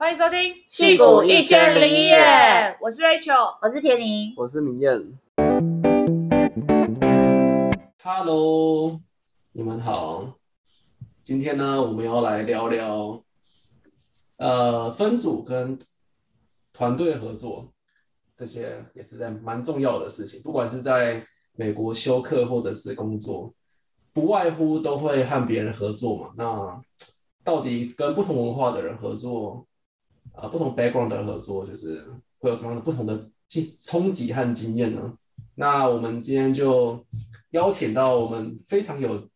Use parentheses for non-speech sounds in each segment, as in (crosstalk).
欢迎收听《戏骨一千零一夜》，我是 Rachel，我是田宁，我是明艳。Hello，你们好。今天呢，我们要来聊聊，呃，分组跟团队合作，这些也是在蛮重要的事情。不管是在美国休课或者是工作，不外乎都会和别人合作嘛。那到底跟不同文化的人合作，啊、呃，不同 background 的合作，就是会有什么样的不同的经冲击和经验呢？那我们今天就邀请到我们非常有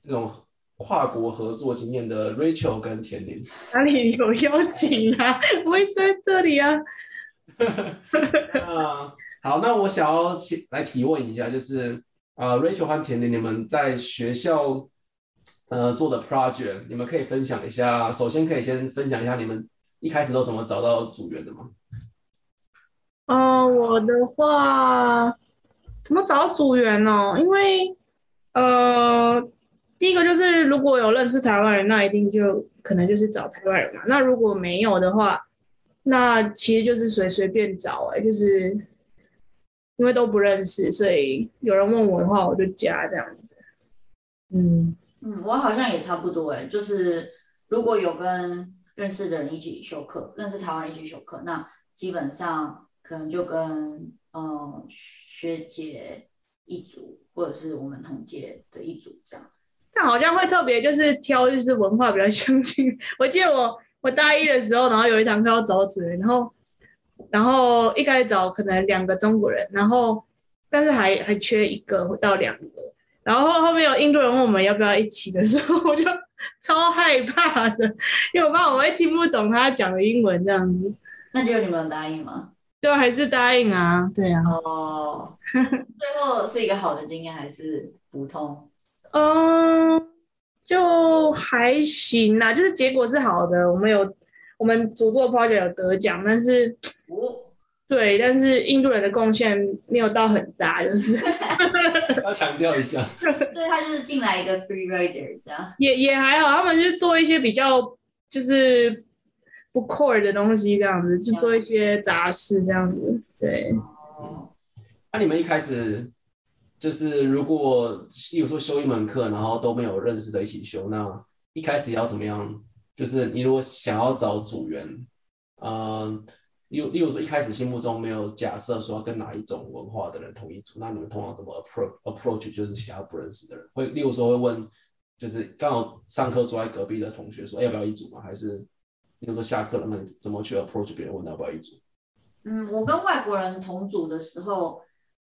这种跨国合作经验的 Rachel 跟田宁。哪里有邀请啊？(laughs) 我会在这里啊。(laughs) 那好，那我想要来提问一下，就是啊、呃、，Rachel 和田宁，你们在学校呃做的 project，你们可以分享一下。首先可以先分享一下你们一开始都怎么找到组员的吗？嗯、呃，我的话怎么找组员呢？因为呃，第一个就是如果有认识台湾人，那一定就可能就是找台湾人嘛。那如果没有的话，那其实就是随随便找哎、欸，就是因为都不认识，所以有人问我的话，我就加这样子。嗯嗯，我好像也差不多哎、欸，就是如果有跟认识的人一起修课，认识台湾一起修课，那基本上可能就跟嗯学姐一组，或者是我们同届的一组这样。但好像会特别就是挑就是文化比较相近。(laughs) 我记得我。我大一的时候，然后有一堂课要找组员，然后，然后一开始找可能两个中国人，然后，但是还还缺一个到两个，然后后面有印度人问我们要不要一起的时候，我就超害怕的，因为我怕我会听不懂他讲的英文这样子。那就你们答应吗？对，还是答应啊，对啊。哦，最后是一个好的经验还是普通？嗯。就还行啦，就是结果是好的。我们有我们主做 project 有得奖，但是，哦、对，但是印度人的贡献没有到很大，就是 (laughs) 要强调一下。(laughs) 对，他就是进来一个 free rider 这样，也也还好，他们就做一些比较就是不 core 的东西，这样子就做一些杂事这样子。对。哦。那、啊、你们一开始？就是如果，例如说修一门课，然后都没有认识的一起修，那一开始要怎么样？就是你如果想要找组员，嗯，例例如说一开始心目中没有假设说跟哪一种文化的人同一组，那你们通常怎么 approach approach 就是其他不认识的人？会例如说会问，就是刚好上课坐在隔壁的同学说，欸，要不要一组吗？还是例如说下课了，那你怎么去 approach 别人问要不要一组？嗯，我跟外国人同组的时候。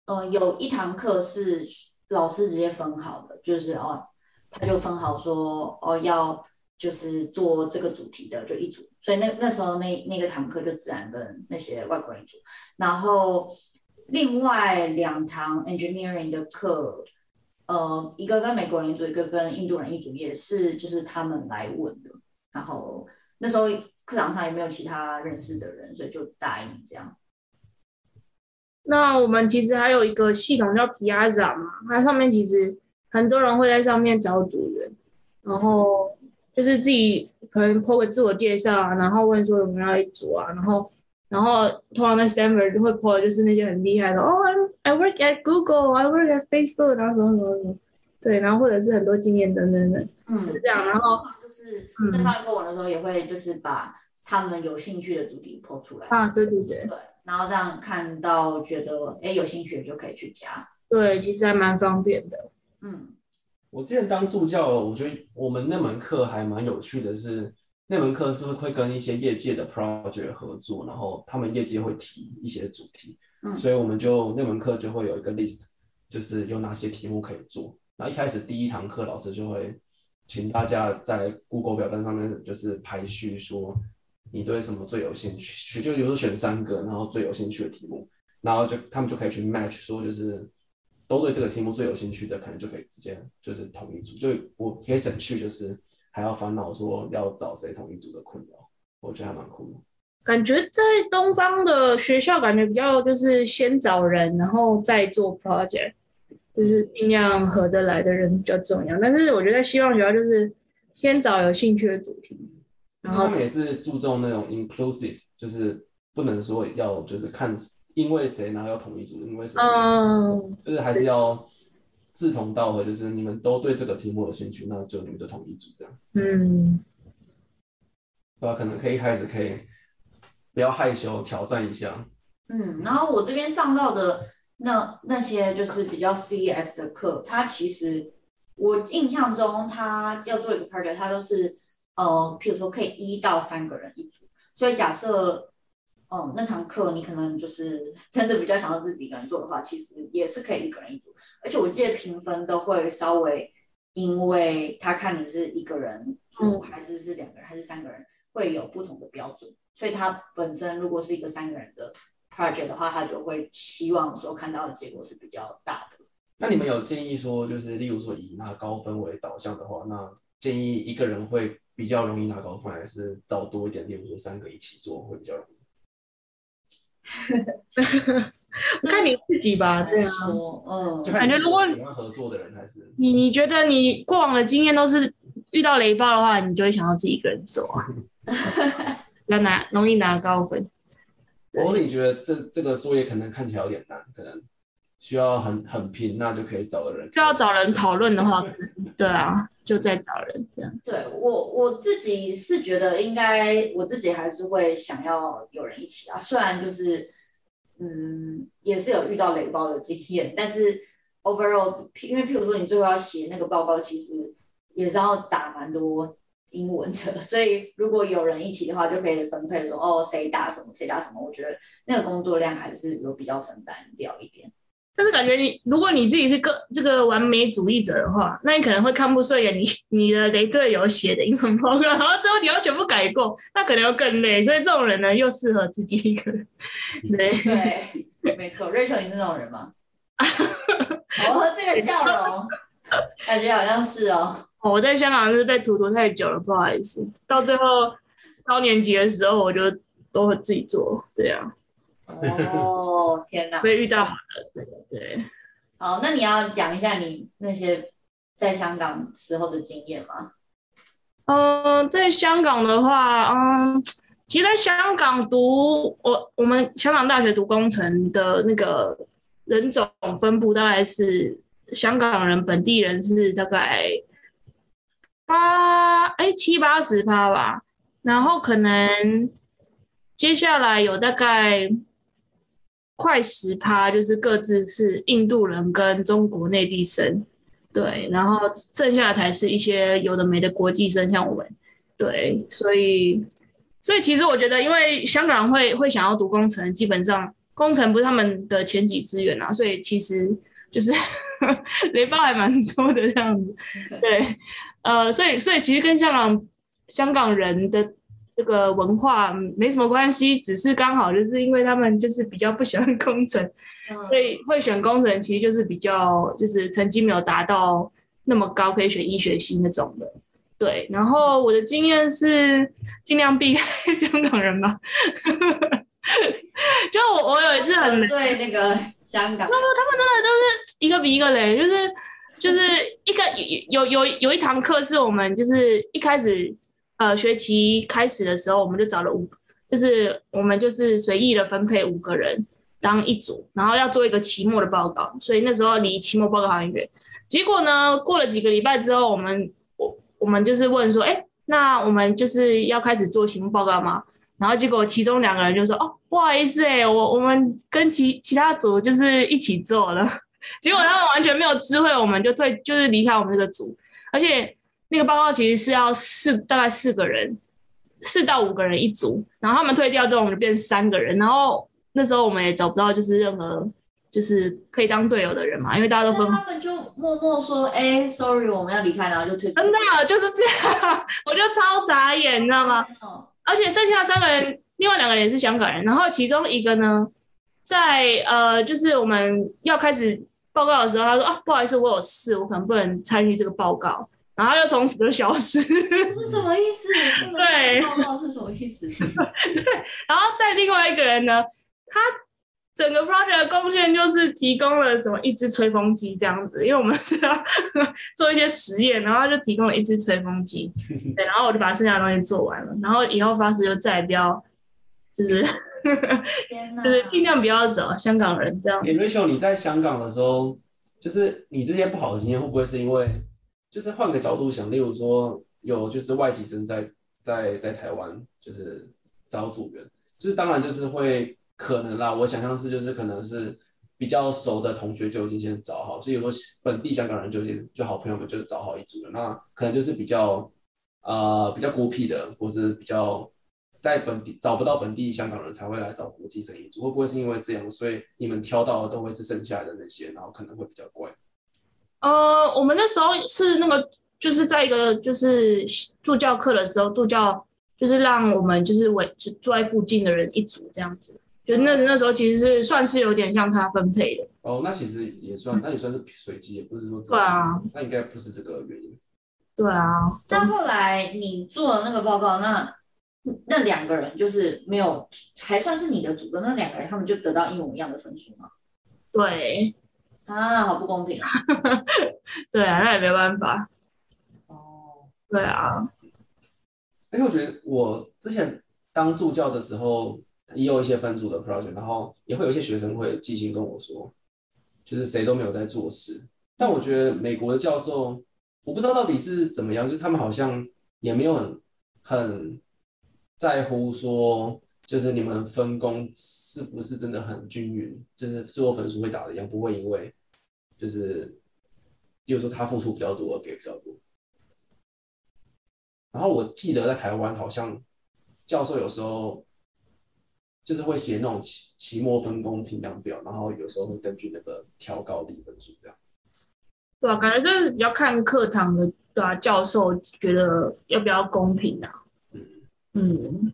呃，有一堂课是老师直接分好的，就是哦，他就分好说哦，要就是做这个主题的就一组，所以那那时候那那个堂课就自然跟那些外国人一组，然后另外两堂 engineering 的课，呃，一个跟美国人一组，一个跟印度人一组，也是就是他们来问的，然后那时候课堂上也没有其他认识的人，所以就答应这样。那我们其实还有一个系统叫 Piazza 嘛，它上面其实很多人会在上面找组员，然后就是自己可能 po 个自我介绍啊，然后问说有没有要一组啊，然后然后通常在 Stanford 就会 po 的就是那些很厉害的，哦，I work at Google，I work at Facebook，然后什么什么什么，对，然后或者是很多经验等等等，嗯，就是这样，然后就是在上面 po 文的时候也会就是把他们有兴趣的主题 po 出来啊，对对对，对。然后这样看到觉得哎有兴趣就可以去加，对，其实还蛮方便的。嗯，我之前当助教，我觉得我们那门课还蛮有趣的是，是那门课是会会跟一些业界的 project 合作，然后他们业界会提一些主题，嗯，所以我们就那门课就会有一个 list，就是有哪些题目可以做。那一开始第一堂课老师就会请大家在 Google 表单上面就是排序说。你对什么最有兴趣？就比如说选三个，然后最有兴趣的题目，然后就他们就可以去 match，说就是都对这个题目最有兴趣的，可能就可以直接就是同一组，就我可以省去就是还要烦恼说要找谁同一组的困扰，我觉得还蛮酷的。感觉在东方的学校，感觉比较就是先找人，然后再做 project，就是尽量合得来的人比较重要。但是我觉得在西方学校就是先找有兴趣的主题。然后他们也是注重那种 inclusive，就是不能说要就是看因为谁然后要统一组，因为谁，嗯，就是还是要志同道合，就是你们都对这个题目有兴趣，那就你们就统一组这样。嗯，对吧？可能可以一开始可以不要害羞，挑战一下。嗯，然后我这边上到的那那些就是比较 CES 的课，它其实我印象中，它要做一个 project，它都是呃，譬如说可以一到三个人一组。所以假设，嗯、呃，那堂课你可能就是 (laughs) 真的比较想要自己一个人做的话，其实也是可以一个人一组。而且我记得评分都会稍微，因为他看你是一个人组，还是是两个人，还是三个人，会有不同的标准。所以他本身如果是一个三个人的。project 的话，他就会希望说看到的结果是比较大的。那你们有建议说，就是例如说以拿高分为导向的话，那建议一个人会比较容易拿高分，还是找多一点，例如说三个一起做会比较容易？(laughs) 看你自己吧，(laughs) 对啊，嗯，感觉如果喜欢合作的人还是。你，你觉得你过往的经验都是遇到雷暴的话，你就会想要自己一个人做啊，(laughs) 要拿容易拿高分。或是你觉得这这个作业可能看起来有点难，可能需要很很拼，那就可以找个人。需要找人讨论的话，对啊，就再找人这样。对我我自己是觉得应该，我自己还是会想要有人一起啊。虽然就是嗯，也是有遇到雷包的经验，但是 overall，因为譬如说你最后要写那个报告，其实也是要打蛮多。英文的，(laughs) 所以如果有人一起的话，就可以分配说哦，谁打什么，谁打什么。我觉得那个工作量还是有比较分担掉一点。但是感觉你，如果你自己是个这个完美主义者的话，那你可能会看不顺眼你 (laughs) 你的雷队友写的英文报告，然后之后你要全部改过，那可能要更累。所以这种人呢，又适合自己一个人。对对，没错。Rachel，你是这种人吗？(laughs) 哦，这个笑容，感觉好像是哦。我在香港是被荼毒太久了，不好意思。到最后高年级的时候，我就都会自己做，对啊。哦，天哪！被遇到好的，对对。好，那你要讲一下你那些在香港时候的经验吗？嗯、呃，在香港的话，嗯，其实在香港读我我们香港大学读工程的那个人种分布，大概是香港人本地人是大概。八哎七八十趴吧，然后可能接下来有大概快十趴，就是各自是印度人跟中国内地生，对，然后剩下的才是一些有的没的国际生，像我们，对，所以所以其实我觉得，因为香港人会会想要读工程，基本上工程不是他们的前几资源啊，所以其实就是 (laughs) 雷包还蛮多的这样子，对。(laughs) 呃，所以所以其实跟香港香港人的这个文化没什么关系，只是刚好就是因为他们就是比较不喜欢工程，嗯、所以会选工程，其实就是比较就是成绩没有达到那么高，可以选医学系那种的。对，然后我的经验是尽量避开 (laughs) 香港人吧。就我我有一次很对那个香港，他们真的都是一个比一个雷，就是。就是一个有有有有一堂课是我们就是一开始呃学期开始的时候，我们就找了五，就是我们就是随意的分配五个人当一组，然后要做一个期末的报告，所以那时候离期末报告还很远。结果呢，过了几个礼拜之后，我们我我们就是问说，哎，那我们就是要开始做期末报告吗？然后结果其中两个人就说，哦，不好意思，哎，我我们跟其其他组就是一起做了。(laughs) 结果他们完全没有知会，我们就退，就是离开我们这个组。而且那个报告其实是要四，大概四个人，四到五个人一组。然后他们退掉之后，我们就变三个人。然后那时候我们也找不到就是任何就是可以当队友的人嘛，因为大家都分。他们就默默说：“哎、欸，sorry，我们要离开。”然后就退。真的就是这样，(laughs) 我就超傻眼，你知道吗？而且剩下三个人，另外两个人也是香港人。然后其中一个呢，在呃，就是我们要开始。报告的时候，他说啊，不好意思，我有事，我可能不能参与这个报告。然后他就从此就消失。这 (laughs) 是什么意思？对，报告是什么意思？(laughs) 对。然后再另外一个人呢，他整个 project 的贡献就是提供了什么一只吹风机这样子，因为我们是要 (laughs) 做一些实验，然后就提供了一只吹风机，对，然后我就把剩下的东西做完了，然后以后发誓就再也不要，就是就是尽量不要走香港人这样子。Rachel，你在香港的时候，就是你这些不好的经验会不会是因为，就是换个角度想，例如说有就是外籍生在在在台湾就是招组员，就是当然就是会。可能啦，我想象是就是可能是比较熟的同学就已经先找好，所以有时候本地香港人就先就好朋友们就找好一组了。那可能就是比较呃比较孤僻的，或是比较在本地找不到本地香港人才会来找国际生一组，会不会是因为这样，所以你们挑到的都会是剩下的那些，然后可能会比较怪？呃，我们那时候是那个就是在一个就是助教课的时候，助教就是让我们就是围就住在附近的人一组这样子。就那那时候其实是算是有点像他分配的哦，那其实也算，那也算是随机，也不是说对啊，那应该不是这个原因。对啊，但后来你做了那个报告，那那两个人就是没有，还算是你的组的那两个人，他们就得到一模一样的分数吗？对，啊，好不公平啊！(laughs) 对啊，那也没办法。哦，对啊，而且我觉得我之前当助教的时候。也有一些分组的 project，然后也会有一些学生会寄信跟我说，就是谁都没有在做事。但我觉得美国的教授，我不知道到底是怎么样，就是他们好像也没有很很在乎说，就是你们分工是不是真的很均匀，就是最后分数会打的一样，不会因为就是，比如说他付出比较多而给比较多。然后我记得在台湾好像教授有时候。就是会写那种期期末分工评量表，然后有时候会根据那个调高低分数这样。对啊，感觉就是比较看课堂的，对啊，教授觉得要不要公平啊？嗯嗯。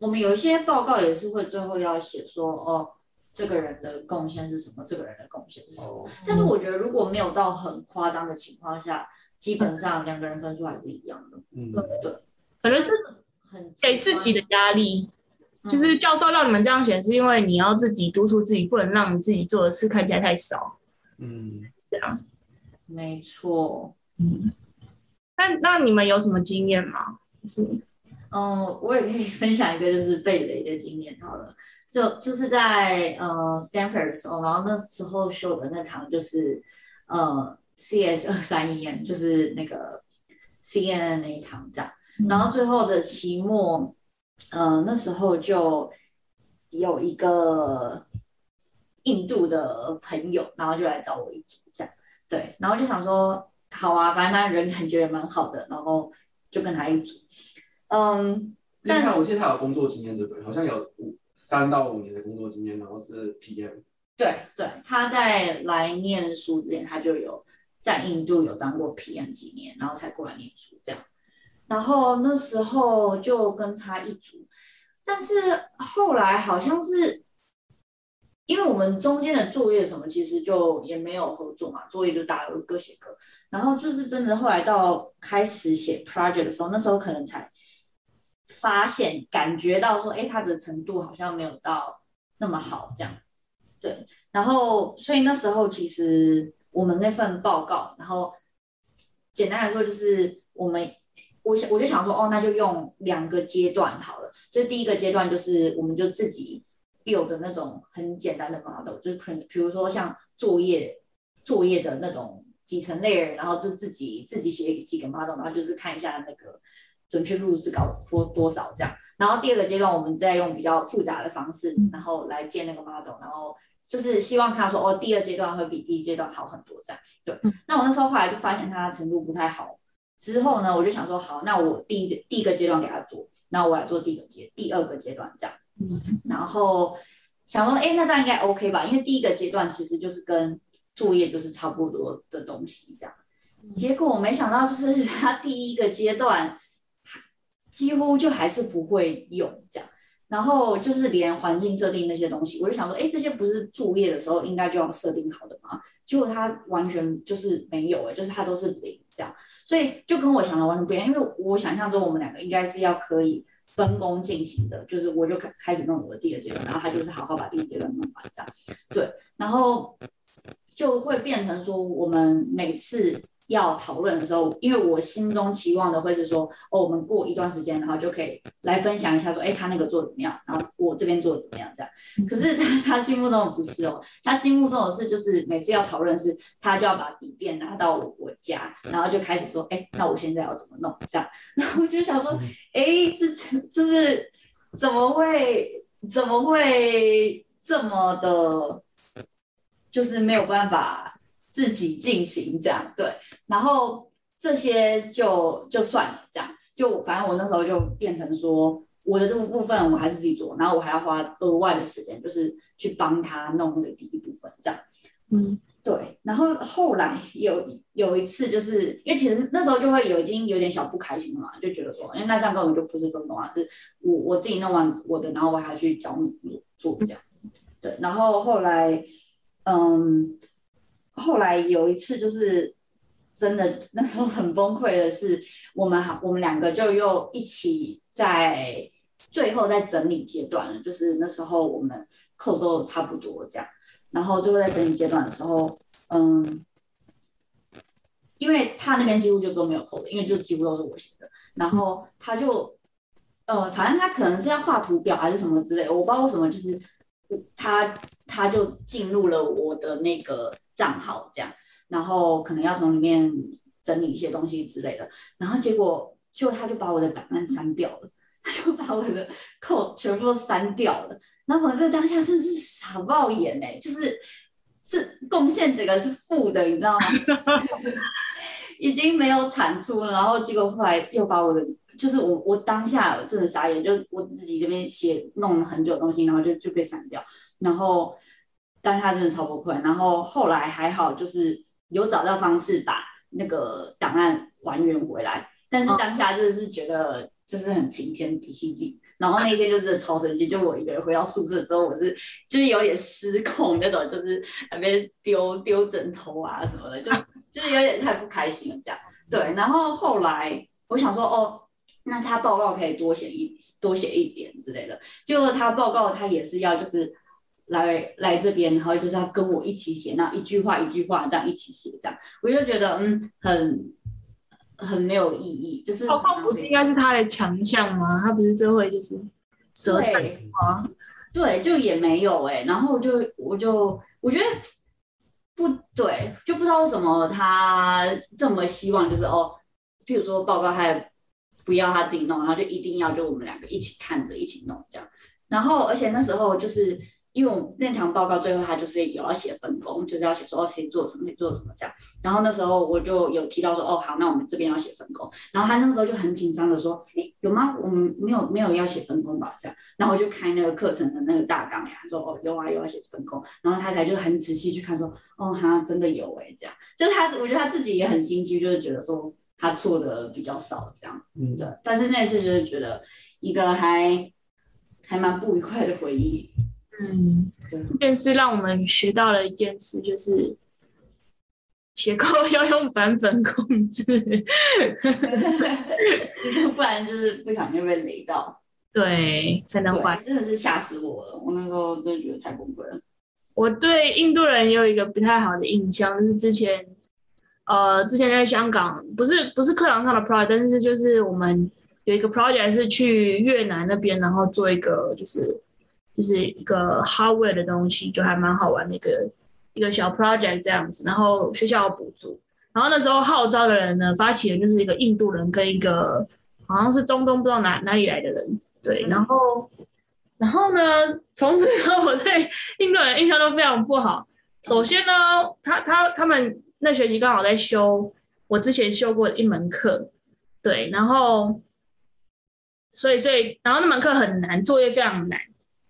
我们有一些报告也是会最后要写说，哦，这个人的贡献是什么，这个人的贡献是什么。哦、但是我觉得如果没有到很夸张的情况下，基本上两个人分数还是一样的。嗯，对，可能是很给自己的压力。就是教授让你们这样写，是因为你要自己督促自己，不能让你自己做的事看起来太少。嗯，这样，没错。嗯，那那你们有什么经验吗？是，嗯，我也可以分享一个就是被雷的经验。好了，就就是在呃 Stanford 的时候，然后那时候修的那堂就是呃 CS 二三一 M，就是那个 CNN 那一堂这样，然后最后的期末。嗯、呃，那时候就有一个印度的朋友，然后就来找我一组，这样对，然后就想说，好啊，反正他人感觉也蛮好的，然后就跟他一组。嗯，但我记得他有工作经验，对不对？好像有五三到五年的工作经验，然后是 PM。对对，他在来念书之前，他就有在印度有当过 PM 几年，然后才过来念书这样。然后那时候就跟他一组，但是后来好像是，因为我们中间的作业什么其实就也没有合作嘛，作业就大家都各写各。然后就是真的后来到开始写 project 的时候，那时候可能才发现感觉到说，哎，他的程度好像没有到那么好这样。对，然后所以那时候其实我们那份报告，然后简单来说就是我们。我想我就想说，哦，那就用两个阶段好了。就第一个阶段就是，我们就自己 build 的那种很简单的 model，就是可能比如说像作业作业的那种几层 layer，然后就自己自己写几个 model，然后就是看一下那个准确度是高多多少这样。然后第二个阶段，我们再用比较复杂的方式，然后来建那个 model，然后就是希望看到说，哦，第二阶段会比第一阶段好很多这样。对，那我那时候后来就发现他程度不太好。之后呢，我就想说，好，那我第一个第一个阶段给他做，那我来做第一个阶第二个阶段这样，嗯，然后想说，哎，那这样应该 OK 吧？因为第一个阶段其实就是跟作业就是差不多的东西这样，结果我没想到，就是他第一个阶段几乎就还是不会用这样。然后就是连环境设定那些东西，我就想说，哎，这些不是作业的时候应该就要设定好的吗？结果他完全就是没有，哎，就是他都是零这样，所以就跟我想的完全不一样。因为我想象中我们两个应该是要可以分工进行的，就是我就开开始弄我的第二阶段，然后他就是好好把第一阶段弄完这样。对，然后就会变成说，我们每次。要讨论的时候，因为我心中期望的会是说，哦，我们过一段时间，然后就可以来分享一下，说，哎，他那个做的怎么样，然后我这边做的怎么样，这样。可是他他心目中的不是哦，他心目中的是就是每次要讨论是，他就要把笔电拿到我家，然后就开始说，哎，那我现在要怎么弄这样？(laughs) 然后我就想说，哎，这就是怎么会怎么会这么的，就是没有办法。自己进行这样对，然后这些就就算了，这样就反正我那时候就变成说，我的这个部分我还是自己做，然后我还要花额外的时间，就是去帮他弄那个第一部分这样。嗯，对。然后后来有有一次，就是因为其实那时候就会有已经有点小不开心了嘛，就觉得说，因为那这样根本就不是分工啊，是我我自己弄完我的，然后我还要去教你做这样。对，然后后来嗯。后来有一次，就是真的那时候很崩溃的是，我们好，我们两个就又一起在最后在整理阶段了，就是那时候我们扣都差不多这样，然后最后在整理阶段的时候，嗯，因为他那边几乎就都没有扣的，因为就几乎都是我写的，然后他就，呃，反正他可能是要画图表还是什么之类的，我不知道为什么，就是他他就进入了我的那个。账号这样，然后可能要从里面整理一些东西之类的，然后结果就他就把我的档案删掉了，(laughs) 他就把我的扣全部都删掉了。然后我这当下真是傻爆眼哎，就是这贡献整个是负的，你知道吗？(laughs) 已经没有产出了，然后结果后来又把我的，就是我我当下真的傻眼，就我自己这边写弄了很久的东西，然后就就被删掉，然后。当下真的超崩溃，然后后来还好，就是有找到方式把那个档案还原回来。但是当下真的是觉得就是很晴天霹雳，然后那天就是超生气，就我一个人回到宿舍之后，我是就是有点失控那种，就是那边丢丢枕头啊什么的，就就是有点太不开心了这样。对，然后后来我想说，哦，那他报告可以多写一多写一点之类的，结果他报告他也是要就是。来来这边，然后就是要跟我一起写，那一句话一句话这样一起写，这样我就觉得嗯，很很没有意义。就是报告不是应该是他的强项吗？他不是最会就是舌灿吗？对，就也没有哎、欸。然后就我就我觉得不对，就不知道为什么他这么希望，就是哦，譬如说报告他也不要他自己弄，然后就一定要就我们两个一起看着一起弄这样。然后而且那时候就是。因为我们那堂报告最后他就是有要写分工，就是要写说哦谁做什么谁做什么这样。然后那时候我就有提到说哦好，那我们这边要写分工。然后他那个时候就很紧张的说，诶有吗？我们没有没有要写分工吧？这样。然后我就开那个课程的那个大纲呀，他说哦有啊有要写分工。然后他才就很仔细去看说哦哈真的有诶、这样。就是他我觉得他自己也很心虚，就是觉得说他错的比较少这样。嗯对。但是那次就是觉得一个还还蛮不愉快的回忆。嗯，便是让我们学到了一件事，就是写扣要用版本控制，(laughs) 不然就是不小心被雷到，对，才能坏。真的是吓死我了，我那时候真的觉得太崩溃了。我对印度人有一个不太好的印象，就是之前，呃，之前在香港，不是不是课堂上的 project，但是就是我们有一个 project 是去越南那边，然后做一个就是。就是一个 hardware 的东西，就还蛮好玩的一个一个小 project 这样子，然后学校有补助，然后那时候号召的人呢，发起人就是一个印度人跟一个好像是中东不知道哪哪里来的人，对，然后然后呢，从此以后我对印度人印象都非常不好。首先呢，他他他们那学期刚好在修我之前修过一门课，对，然后所以所以然后那门课很难，作业非常难。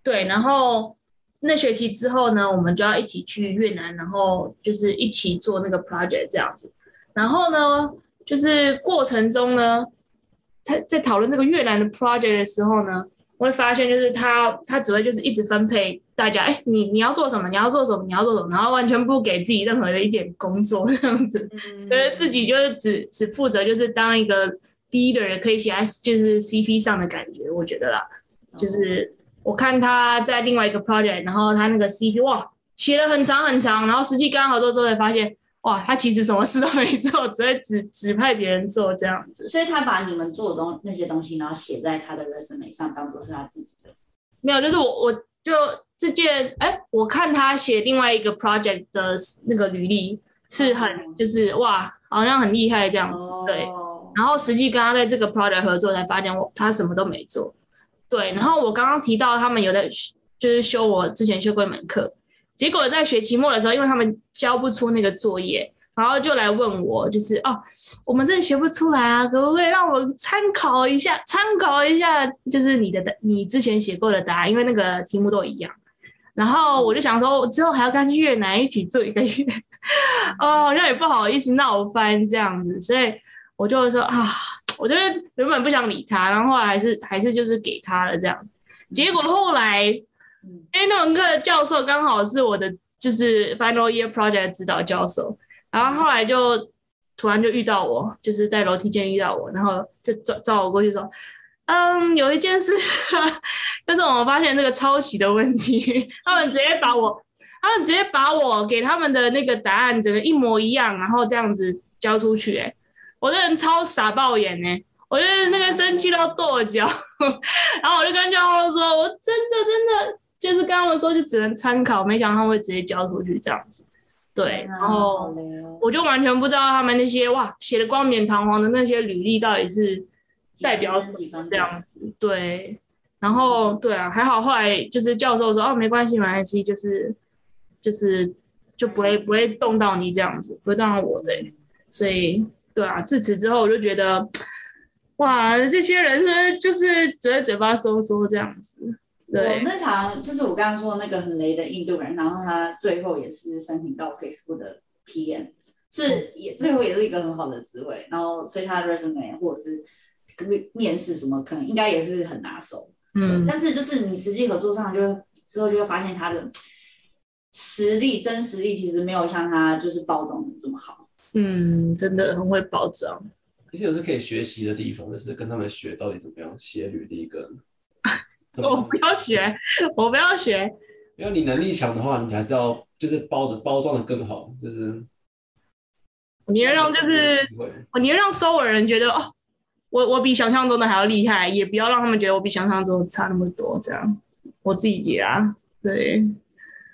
对，然后那学期之后呢，我们就要一起去越南，然后就是一起做那个 project 这样子。然后呢，就是过程中呢，他在讨论那个越南的 project 的时候呢，会发现就是他他只会就是一直分配大家，哎，你你要做什么？你要做什么？你要做什么？然后完全不给自己任何的一点工作这样子，所以自己就是只只负责就是当一个 leader 可以写在就是 CP 上的感觉，我觉得啦，就是我看他在另外一个 project，然后他那个 CP 哇写了很长很长，然后实际刚好做之后才发现，哇，他其实什么事都没做，(laughs) 只会指指派别人做这样子。所以他把你们做的东那些东西，然后写在他的 resume 上，当做是他自己的。没有，就是我我就这件，哎，我看他写另外一个 project 的那个履历是很就是哇，好像很厉害这样子，对。然后实际跟他在这个 project 合作，才发现我他什么都没做。对，然后我刚刚提到他们有在就是修我之前修过一门课，结果在学期末的时候，因为他们交不出那个作业，然后就来问我，就是哦，我们这里学不出来啊，可不可以让我参考一下？参考一下，就是你的你之前写过的答案，因为那个题目都一样。然后我就想说，之后还要跟越南一起做一个月，哦，好像也不好意思闹翻这样子，所以。我就说啊，我就是原本不想理他，然后后来还是还是就是给他了这样。结果后来，(laughs) 因为那门课教授刚好是我的就是 final year project 指导教授，然后后来就突然就遇到我，就是在楼梯间遇到我，然后就找找我过去说，嗯，有一件事，(laughs) 就是我们发现那个抄袭的问题，(laughs) 他们直接把我，他们直接把我给他们的那个答案整个一模一样，然后这样子交出去，欸，我这人超傻爆眼呢，我就那个生气到跺脚，(laughs) 然后我就跟教授说，我真的真的就是跟他们说，就只能参考，没想到他会直接交出去这样子，对，然后我就完全不知道他们那些哇写的冠冕堂皇的那些履历到底是代表什么这样子，对，然后对啊，还好后来就是教授说哦没关系没关系，就是就是就不会不会动到你这样子，不会动到我的，所以。对啊，自此之后我就觉得，哇，这些人是就是嘴在嘴巴说说这样子。对，我那堂就是我刚刚说的那个很雷的印度人，然后他最后也是申请到 Facebook 的 PM，就是也最后也是一个很好的职位，然后所以他的 resume 或者是面面试什么，可能应该也是很拿手。嗯，但是就是你实际合作上就之后就会发现他的实力真实力其实没有像他就是包装的这么好。嗯，真的很会包装，其实也是可以学习的地方，就是跟他们学到底怎么样写履历跟。我不要学，我不要学。因为你能力强的话，你还是要就是包的包装的更好，就是。你要让就是，你要让所有人觉得哦，我我比想象中的还要厉害，也不要让他们觉得我比想象中差那么多，这样我自己也啊，对。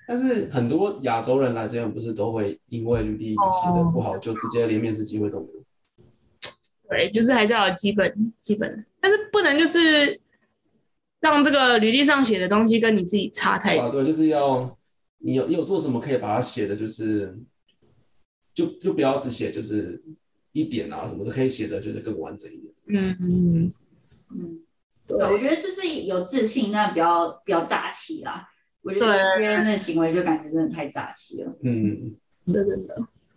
但是很多亚洲人来这边，不是都会因为履历写的不好，就直接连面试机会都没有。对，就是还是要有基本基本，但是不能就是让这个履历上写的东西跟你自己差太多。对，就是要你有你有做什么可以把它写的，就是就就不要只写就是一点啊什么，就可以写的就是更完整一点。嗯嗯嗯，对，我觉得就是有自信，那比较比较诈欺啦。我觉得今天那行为就感觉真的太诈欺了。嗯，对对对，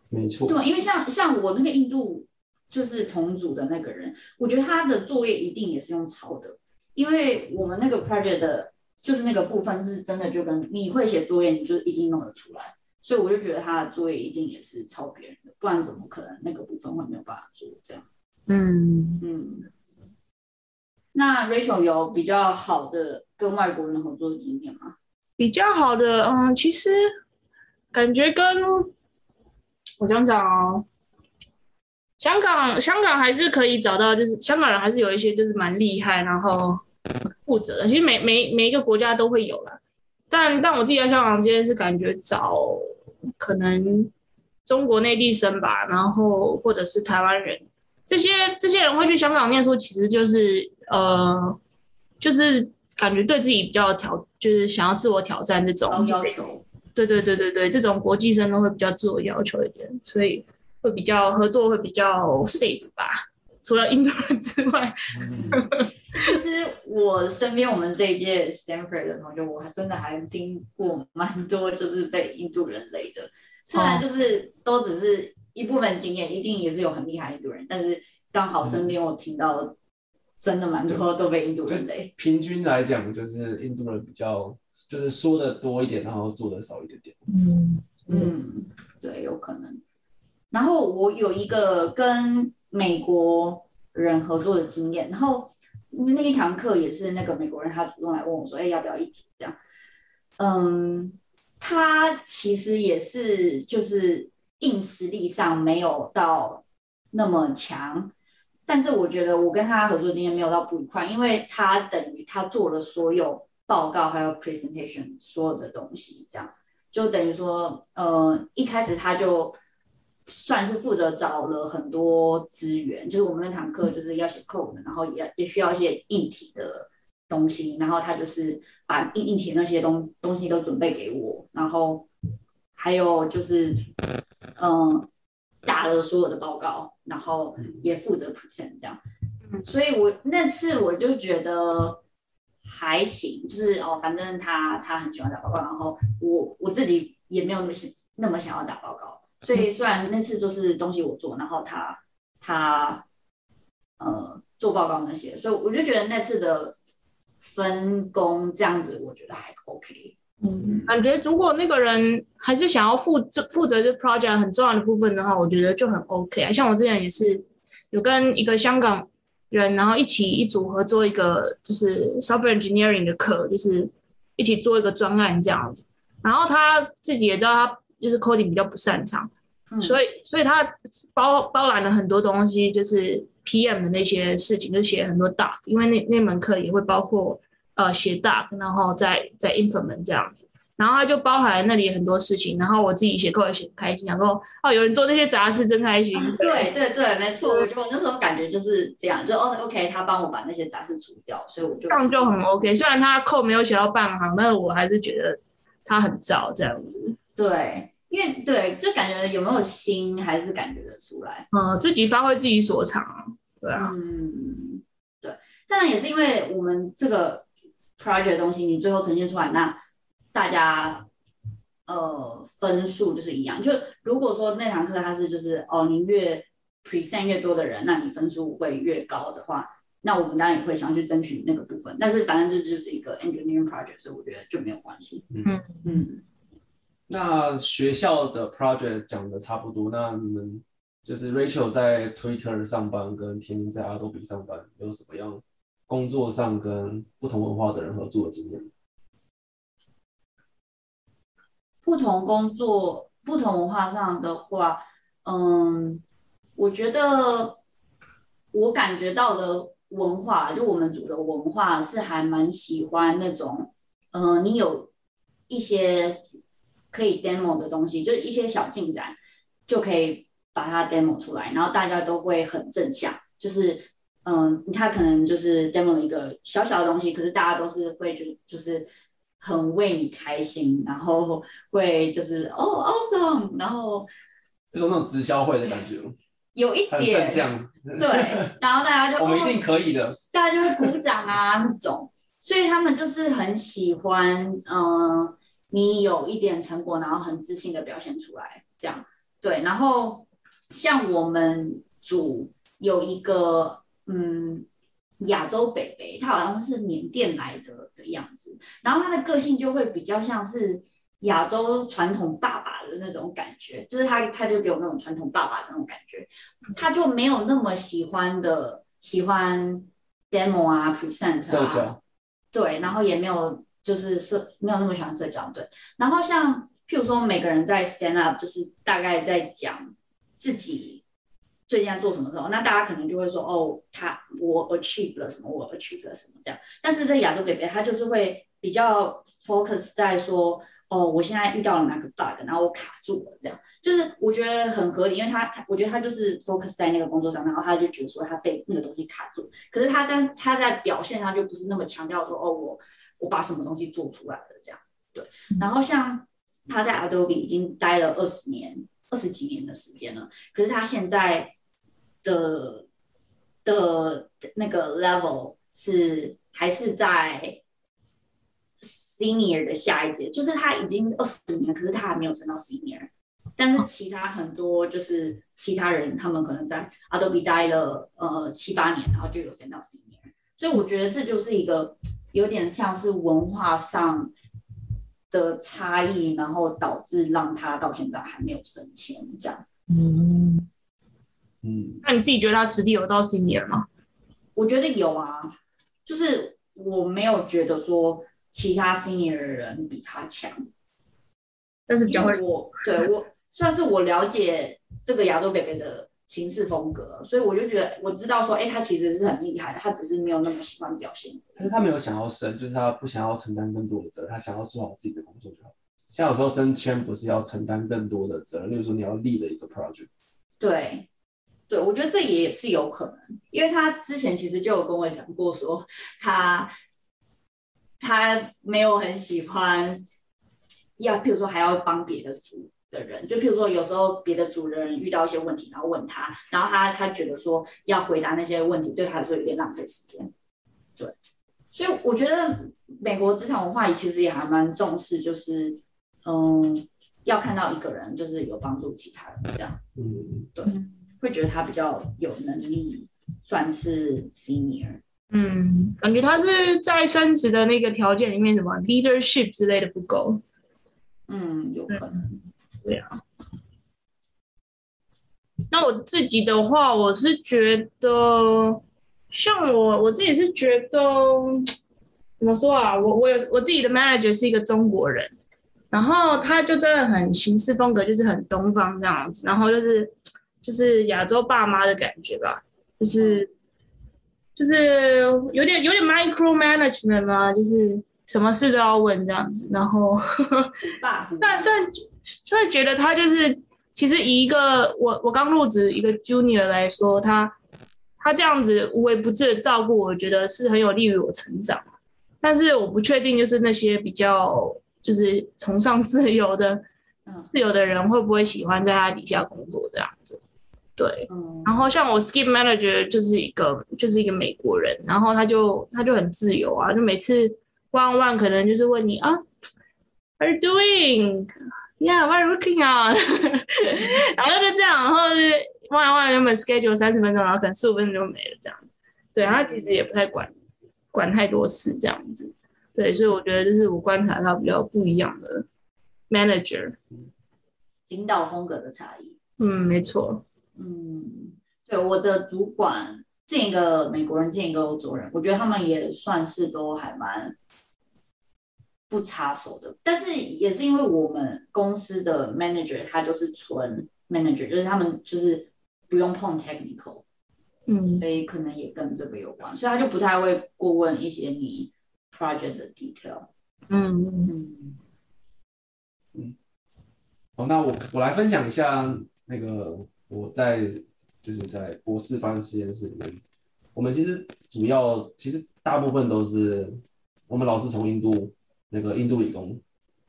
没错。对，因为像像我那个印度就是同组的那个人，我觉得他的作业一定也是用抄的，因为我们那个 project 的就是那个部分是真的就跟你会写作业，你就一定弄得出来，所以我就觉得他的作业一定也是抄别人的，不然怎么可能那个部分会没有办法做这样？嗯嗯。那 Rachel 有比较好的跟外国人合作的经验吗？比较好的，嗯，其实感觉跟我想想哦，香港香港还是可以找到，就是香港人还是有一些就是蛮厉害，然后负责的。其实每每每一个国家都会有啦，但但我自己在香港这边是感觉找可能中国内地生吧，然后或者是台湾人，这些这些人会去香港念书，其实就是呃，就是。感觉对自己比较挑，就是想要自我挑战这种要求。对对对对对，这种国际生都会比较自我要求一点，所以会比较合作会比较 safe 吧。除了印度人之外，(laughs) 其实我身边我们这一届 Stanford 的同学，我还真的还听过蛮多，就是被印度人雷的。虽然就是都只是一部分经验，一定也是有很厉害的印度人，但是刚好身边我听到。真的蛮多都被印度人雷。平均来讲，就是印度人比较，就是说的多一点，然后做的少一点点。嗯嗯，对，有可能。然后我有一个跟美国人合作的经验。然后那一堂课也是那个美国人，他主动来问我说：“哎，要不要一组？”这样，嗯，他其实也是就是硬实力上没有到那么强，但是我觉得我跟他合作经验没有到不愉快，因为他等于他做了所有报告还有 presentation 所有的东西，这样就等于说，呃，一开始他就。算是负责找了很多资源，就是我们那堂课就是要写 code，然后也也需要一些硬体的东西，然后他就是把硬硬体那些东东西都准备给我，然后还有就是嗯打了所有的报告，然后也负责 present 这样，所以我那次我就觉得还行，就是哦，反正他他很喜欢打报告，然后我我自己也没有那么想那么想要打报告。所以虽然那次就是东西我做，然后他他呃做报告那些，所以我就觉得那次的分工这样子，我觉得还 OK。嗯，感觉如果那个人还是想要负责负责这 project 很重要的部分的话，我觉得就很 OK 啊。像我之前也是有跟一个香港人，然后一起一组合做一个就是 software engineering 的课，就是一起做一个专案这样子。然后他自己也知道他。就是 coding 比较不擅长，嗯、所以所以他包包揽了很多东西，就是 PM 的那些事情，就写很多 doc，因为那那门课也会包括呃写 doc，然后再再 implement 这样子，然后他就包含那里很多事情，然后我自己写 code 也写开心，然后哦有人做那些杂事真开心。啊、对对对，没错，我觉得我那时候感觉就是这样，就 OK，他帮我把那些杂事除掉，所以我就这样就很 OK。虽然他 code 没有写到半行，但是我还是觉得他很糟这样子。对，因为对，就感觉有没有心，还是感觉得出来。嗯，自己发挥自己所长，对啊。嗯，对。当然也是因为我们这个 project 的东西，你最后呈现出来，那大家呃分数就是一样。就如果说那堂课它是就是哦，你越 present 越多的人，那你分数会越高的话，那我们当然也会想去争取那个部分。但是反正这就是一个 engineering project，所以我觉得就没有关系。嗯嗯。那学校的 project 讲的差不多，那你们就是 Rachel 在 Twitter 上班，跟天天在 Adobe 上班，有什么样工作上跟不同文化的人合作的经验？不同工作、不同文化上的话，嗯，我觉得我感觉到的文化，就我们组的文化是还蛮喜欢那种，嗯，你有一些。可以 demo 的东西，就是一些小进展，就可以把它 demo 出来，然后大家都会很正向，就是嗯，他可能就是 demo 了一个小小的东西，可是大家都是会就就是很为你开心，然后会就是哦 awesome，然后有那种直销会的感觉，有一点正向，对，然后大家就我们一定可以的，大家就会鼓掌啊那种，所以他们就是很喜欢嗯。你有一点成果，然后很自信的表现出来，这样对。然后像我们组有一个嗯亚洲北北，他好像是缅甸来的的样子，然后他的个性就会比较像是亚洲传统爸爸的那种感觉，就是他他就给我那种传统爸爸的那种感觉，他就没有那么喜欢的喜欢 demo 啊 present 啊，对，然后也没有。就是社没有那么喜欢社交，对。然后像譬如说每个人在 stand up，就是大概在讲自己最近在做什么时候，那大家可能就会说哦，他我 achieve 了什么，我 achieve 了什么这样。但是这亚洲北北他就是会比较 focus 在说哦，我现在遇到了哪个 bug，然后我卡住了这样。就是我觉得很合理，因为他他我觉得他就是 focus 在那个工作上，然后他就觉得说他被那个东西卡住。可是他但他在表现上就不是那么强调说哦我。我把什么东西做出来了，这样对。然后像他在 Adobe 已经待了二十年、二十几年的时间了，可是他现在的的那个 level 是还是在 senior 的下一阶，就是他已经二十年，可是他还没有升到 senior。但是其他很多就是其他人，他们可能在 Adobe 待了呃七八年，然后就有升到 senior。所以我觉得这就是一个。有点像是文化上的差异，然后导致让他到现在还没有升迁这样。嗯，嗯，那你自己觉得他实力有到 senior 吗？我觉得有啊，就是我没有觉得说其他 senior 的人比他强，但是比较会我对我算是我了解这个亚洲北北的行事风格，所以我就觉得我知道说，哎，他其实是很厉害的，他只是没有那么喜欢表现。但是他没有想要升，就是他不想要承担更多的责任，他想要做好自己的工作就好。像有时候升迁不是要承担更多的责任，例如说你要 lead 一个 project。对，对，我觉得这也是有可能，因为他之前其实就有跟我讲过说，他他没有很喜欢要，譬如说还要帮别的组。的人，就譬如说，有时候别的组的人遇到一些问题，然后问他，然后他他觉得说要回答那些问题对他来说有点浪费时间。对，所以我觉得美国职场文化里其实也还蛮重视，就是嗯，要看到一个人就是有帮助其他人这样。嗯，对，会觉得他比较有能力，算是 senior。嗯，感觉他是在升职的那个条件里面，什么 leadership 之类的不够。嗯，有可能。对啊，那我自己的话，我是觉得，像我我自己是觉得，怎么说啊？我我有我自己的 manager 是一个中国人，然后他就真的很行事风格，就是很东方这样子，然后就是就是亚洲爸妈的感觉吧，就是就是有点有点 micro management 嘛，就是什么事都要问这样子，然后 (laughs) 但算。会觉得他就是，其实以一个我我刚入职一个 junior 来说，他他这样子无微不至的照顾，我觉得是很有利于我成长。但是我不确定，就是那些比较就是崇尚自由的自由的人，会不会喜欢在他底下工作这样子？对，然后像我 skip manager 就是一个就是一个美国人，然后他就他就很自由啊，就每次 one one 可能就是问你啊 are you what are you looking on？(laughs) 然后就这样，然后就万万原本 schedule 三十分钟，然后可能十五分钟就没了这样。对，他其实也不太管管太多事这样子。对，所以我觉得这是我观察到比较不一样的 manager，领导风格的差异。嗯，没错。嗯，对，我的主管见一个美国人，见一个欧洲人，我觉得他们也算是都还蛮。不插手的，但是也是因为我们公司的 manager 他就是纯 manager，就是他们就是不用碰 technical，嗯，所以可能也跟这个有关，所以他就不太会过问一些你 project 的 detail，嗯嗯。嗯，好，那我我来分享一下那个我在就是在博士班实验室里面，我们其实主要其实大部分都是我们老师从印度。那个印度理工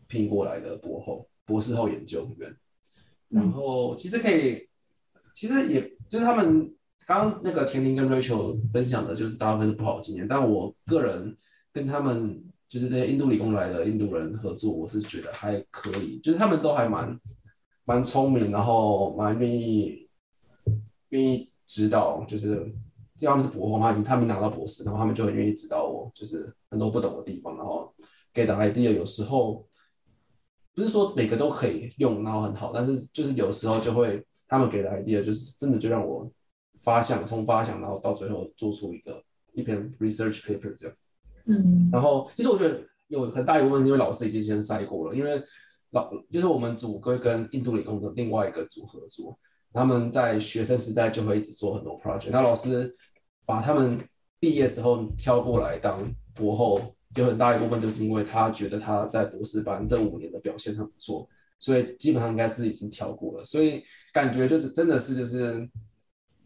聘过来的博后、博士后研究员，然后其实可以，其实也就是他们刚刚那个田林跟 Rachel 分享的，就是大部分是不好的经验。但我个人跟他们就是这些印度理工来的印度人合作，我是觉得还可以，就是他们都还蛮蛮聪明，然后蛮愿意愿意指导，就是因为他们是博后嘛，已经他们拿到博士，然后他们就很愿意指导我，就是很多不懂的地方，然后。给的 idea 有时候不是说每个都可以用，然后很好，但是就是有时候就会他们给的 idea 就是真的就让我发想，从发想然后到最后做出一个一篇 research paper 这样。嗯，然后其实我觉得有很大一部分是因为老师已经先筛过了，因为老就是我们组会跟印度理工的另外一个组合作，他们在学生时代就会一直做很多 project，那老师把他们毕业之后挑过来当博后。有很大一部分就是因为他觉得他在博士班这五年的表现很不错，所以基本上应该是已经挑过了，所以感觉就是真的是就是，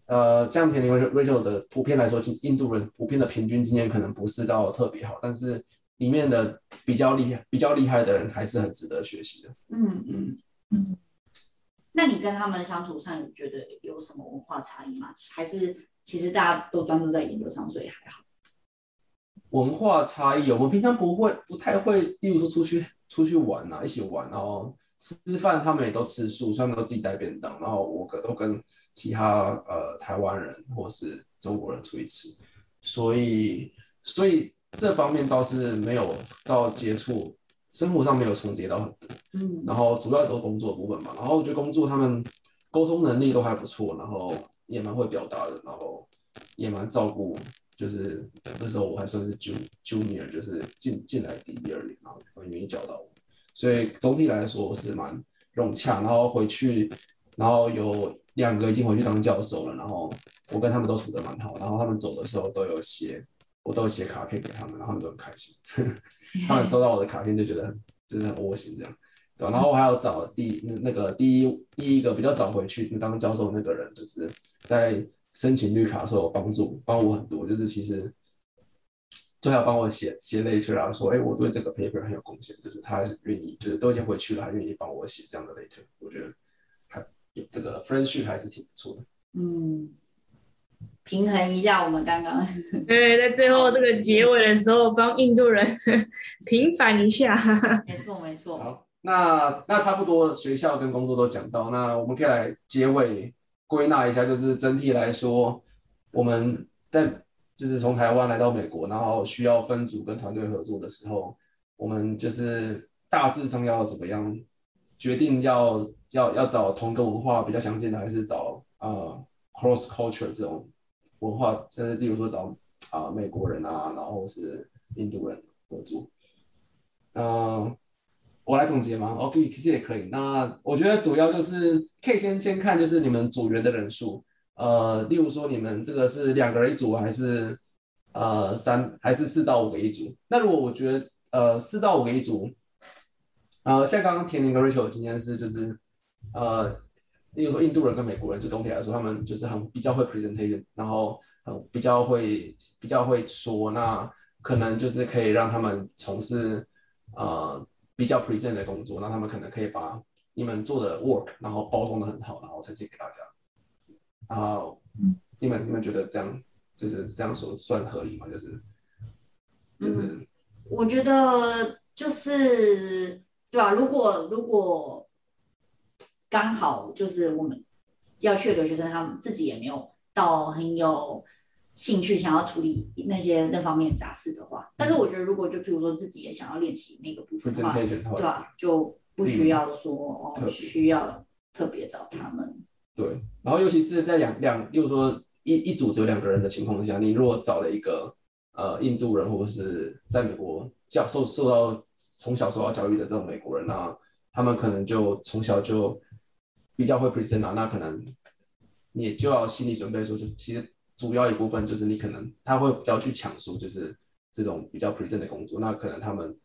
呃，这样田林 Rachel 的普遍来说，印度人普遍的平均经验可能不是到特别好，但是里面的比较厉害、比较厉害的人还是很值得学习的。嗯嗯嗯。那你跟他们相处上，你觉得有什么文化差异吗？还是其实大家都专注在研究上，所以还好？文化差异，我们平常不会，不太会，例如说出去出去玩啊，一起玩，然后吃饭，他们也都吃素，所以他们都自己带便当，然后我跟都跟其他呃台湾人或是中国人出去吃，所以所以这方面倒是没有到接触，生活上没有重叠到很多，嗯，然后主要都是工作部分嘛，然后我觉得工作他们沟通能力都还不错，然后也蛮会表达的，然后也蛮照顾，就是那时候我还算是 junior，就是进进来第一二年，然后很愿意教导我，所以总体来说我是蛮融洽，然后回去，然后有两个已经回去当教授了，然后我跟他们都处得蛮好，然后他们走的时候都有写，我都有写卡片给他们，然后他们都很开心，(laughs) 他们收到我的卡片就觉得就是很窝心这样。对，然后我还要找第那那个第一第一个比较早回去当教授那个人，就是在申请绿卡的时候有帮助帮我很多，就是其实就要帮我写写 letter 啊，说哎我对这个 paper 很有贡献，就是他还是愿意，就是都已经回去了还愿意帮我写这样的 letter，我觉得还有这个 friendship 还是挺不错的。嗯，平衡一下我们刚刚 (laughs) 对，在最后这个结尾的时候帮印度人平反一下。没错没错。好。那那差不多学校跟工作都讲到，那我们可以来结尾归纳一下，就是整体来说，我们在就是从台湾来到美国，然后需要分组跟团队合作的时候，我们就是大致上要怎么样决定要要要找同个文化比较相近的，还是找呃 cross culture 这种文化，就是例如说找啊、美国人啊，然后是印度人合作，嗯、我来总结吗？OK，其实也可以。那我觉得主要就是可以先先看就是你们组员的人数，呃，例如说你们这个是两个人一组，还是呃三，还是四到五个一组？那如果我觉得呃四到五个一组，呃，像刚刚田宁跟 Rachel 今天是就是呃，例如说印度人跟美国人，就总体来说他们就是很比较会 presentation，然后很比较会比较会说，那可能就是可以让他们从事呃。比较 present 的工作，那他们可能可以把你们做的 work，然后包装的很好，然后呈现给大家。然后，你们你们觉得这样就是这样说算合理吗？就是就是、嗯，我觉得就是对吧？如果如果刚好就是我们要去的留学生，他们自己也没有到很有。兴趣想要处理那些那方面杂事的话，但是我觉得如果就譬如说自己也想要练习那个部分的话，对吧、啊？就不需要说、嗯、哦，需要特别找他们。对，然后尤其是在两两，例如说一一组只有两个人的情况下，你如果找了一个呃印度人或者是在美国教受受到从小受到教育的这种美国人啊，他们可能就从小就比较会 present 啊，那可能你就要心理准备说，就其实。主要一部分就是你可能他会比较去抢述，就是这种比较 present 的工作，那可能他们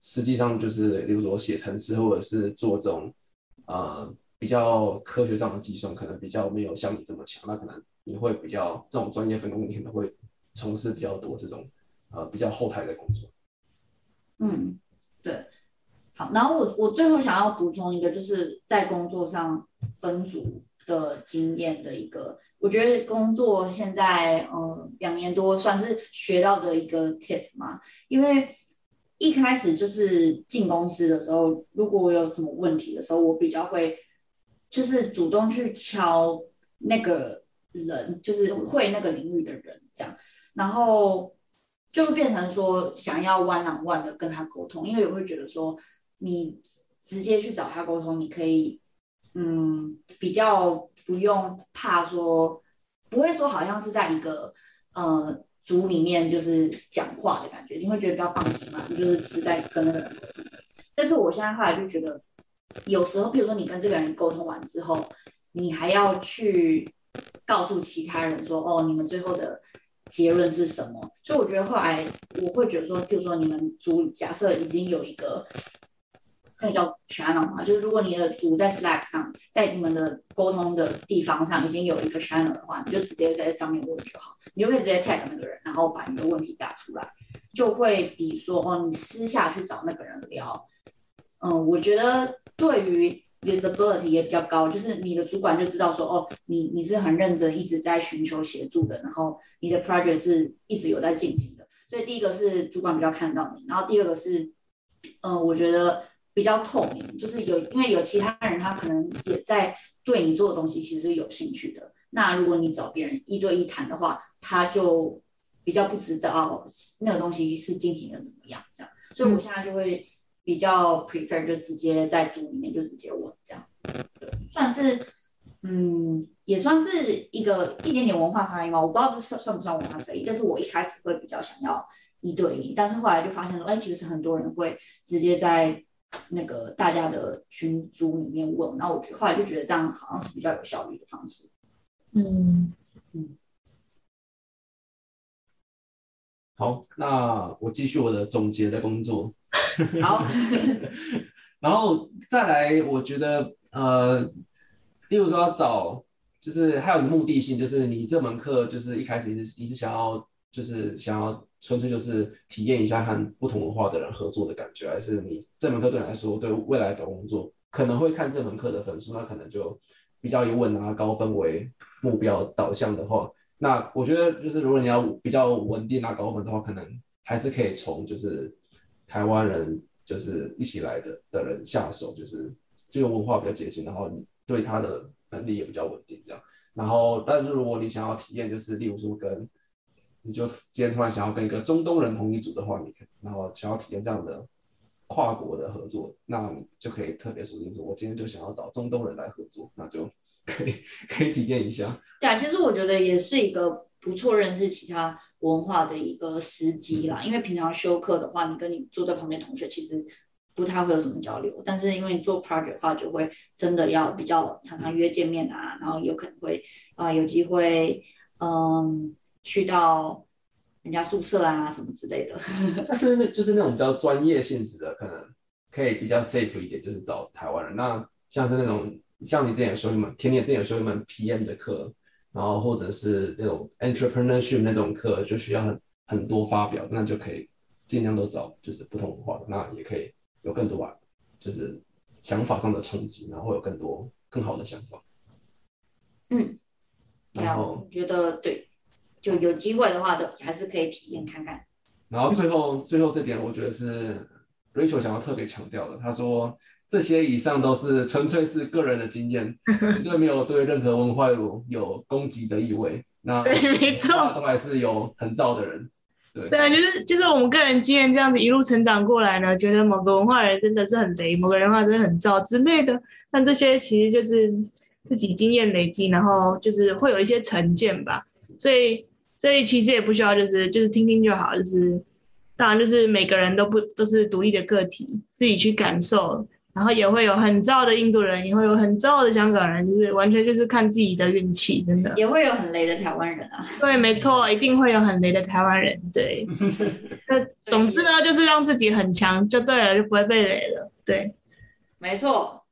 实际上就是，比如说写程式或者是做这种呃比较科学上的计算，可能比较没有像你这么强。那可能你会比较这种专业分工，你可能会从事比较多这种呃比较后台的工作。嗯，对。好，然后我我最后想要补充一个，就是在工作上分组的经验的一个，我觉得工作现在嗯两年多算是学到的一个 tip 嘛，因为一开始就是进公司的时候，如果我有什么问题的时候，我比较会就是主动去敲那个人，就是会那个领域的人这样，然后就变成说想要 one on one 的跟他沟通，因为我会觉得说你直接去找他沟通，你可以。嗯，比较不用怕说，不会说好像是在一个呃组里面就是讲话的感觉，你会觉得比较放心嘛？你就是是在跟那个人。但是我现在后来就觉得，有时候比如说你跟这个人沟通完之后，你还要去告诉其他人说，哦，你们最后的结论是什么？所以我觉得后来我会觉得说，比如说你们组假设已经有一个。那个叫 channel 嘛，就是如果你的组在 Slack 上，在你们的沟通的地方上已经有一个 channel 的话，你就直接在上面问就好，你就可以直接 tag 那个人，然后把你的问题打出来，就会比说哦，你私下去找那个人聊，嗯，我觉得对于 visibility 也比较高，就是你的主管就知道说哦，你你是很认真一直在寻求协助的，然后你的 project 是一直有在进行的，所以第一个是主管比较看到你，然后第二个是，嗯，我觉得。比较透明，就是有，因为有其他人，他可能也在对你做的东西其实有兴趣的。那如果你找别人一对一谈的话，他就比较不知道那个东西是进行的怎么样，这样。所以我现在就会比较 prefer 就直接在组里面就直接问这样，对，算是嗯，也算是一个一点点文化差异嘛。我不知道这算算不算文化差异，但是我一开始会比较想要一对一，但是后来就发现说，哎，其实很多人会直接在那个大家的群组里面问，然后我觉后来就觉得这样好像是比较有效率的方式。嗯嗯。好，那我继续我的总结的工作。好，然后再来，我觉得呃，例如说要找，就是还有你的目的性，就是你这门课就是一开始你是你是想要就是想要纯粹就是体验一下和不同文化的人合作的感觉，还是你这门课对你来说对未来找工作可能会看这门课的分数，那可能就比较以稳拿高分为目标导向的话。那我觉得就是，如果你要比较稳定拿高分的话，可能还是可以从就是台湾人就是一起来的的人下手，就是这个文化比较接近，然后你对他的能力也比较稳定这样。然后，但是如果你想要体验，就是例如说跟你就今天突然想要跟一个中东人同一组的话，你可以然后想要体验这样的跨国的合作，那你就可以特别说清楚，我今天就想要找中东人来合作，那就。可以可以体验一下。对啊，其实我觉得也是一个不错认识其他文化的一个时机啦。因为平常休课的话，你跟你坐在旁边同学其实不太会有什么交流。但是因为你做 project 的话，就会真的要比较常常约见面啊，然后有可能会啊、呃、有机会嗯去到人家宿舍啊什么之类的。(laughs) 但是那就是那种比较专业性质的，可能可以比较 safe 一点，就是找台湾人。那像是那种。像你之前有修一门，甜甜之前有修一门 PM 的课，然后或者是那种 entrepreneurship 那种课，就需要很很多发表，那就可以尽量都找就是不同文化的，那也可以有更多啊，就是想法上的冲击，然后会有更多更好的想法。嗯，然后觉得对，就有机会的话，都还是可以体验看看。然后最后最后这点，我觉得是 Rachel 想要特别强调的，他说。这些以上都是纯粹是个人的经验，绝对没有对任何文化有有攻击的意味。那对，没错，都还是有很燥的人。对，虽然就是就是我们个人经验这样子一路成长过来呢，觉得某个文化人真的是很雷，某个人文化真的很燥之类的。但这些其实就是自己经验累积，然后就是会有一些成见吧。所以所以其实也不需要就是就是听听就好，就是当然就是每个人都不都是独立的个体，自己去感受。然后也会有很燥的印度人，也会有很燥的香港人，就是完全就是看自己的运气，真的。也会有很雷的台湾人啊。对，没错，一定会有很雷的台湾人。对。(laughs) 那总之呢，就是让自己很强就对了，就不会被雷了。对，没错。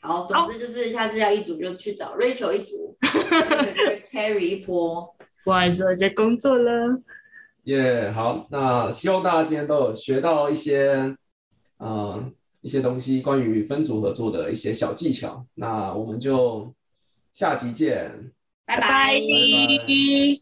好，总之就是下次要一组就去找 Rachel 一组，(laughs) carry 一波，不好意思，我在工作了。耶，yeah, 好，那希望大家今天都有学到一些，嗯、呃。一些东西关于分组合作的一些小技巧，那我们就下集见，拜拜。拜拜。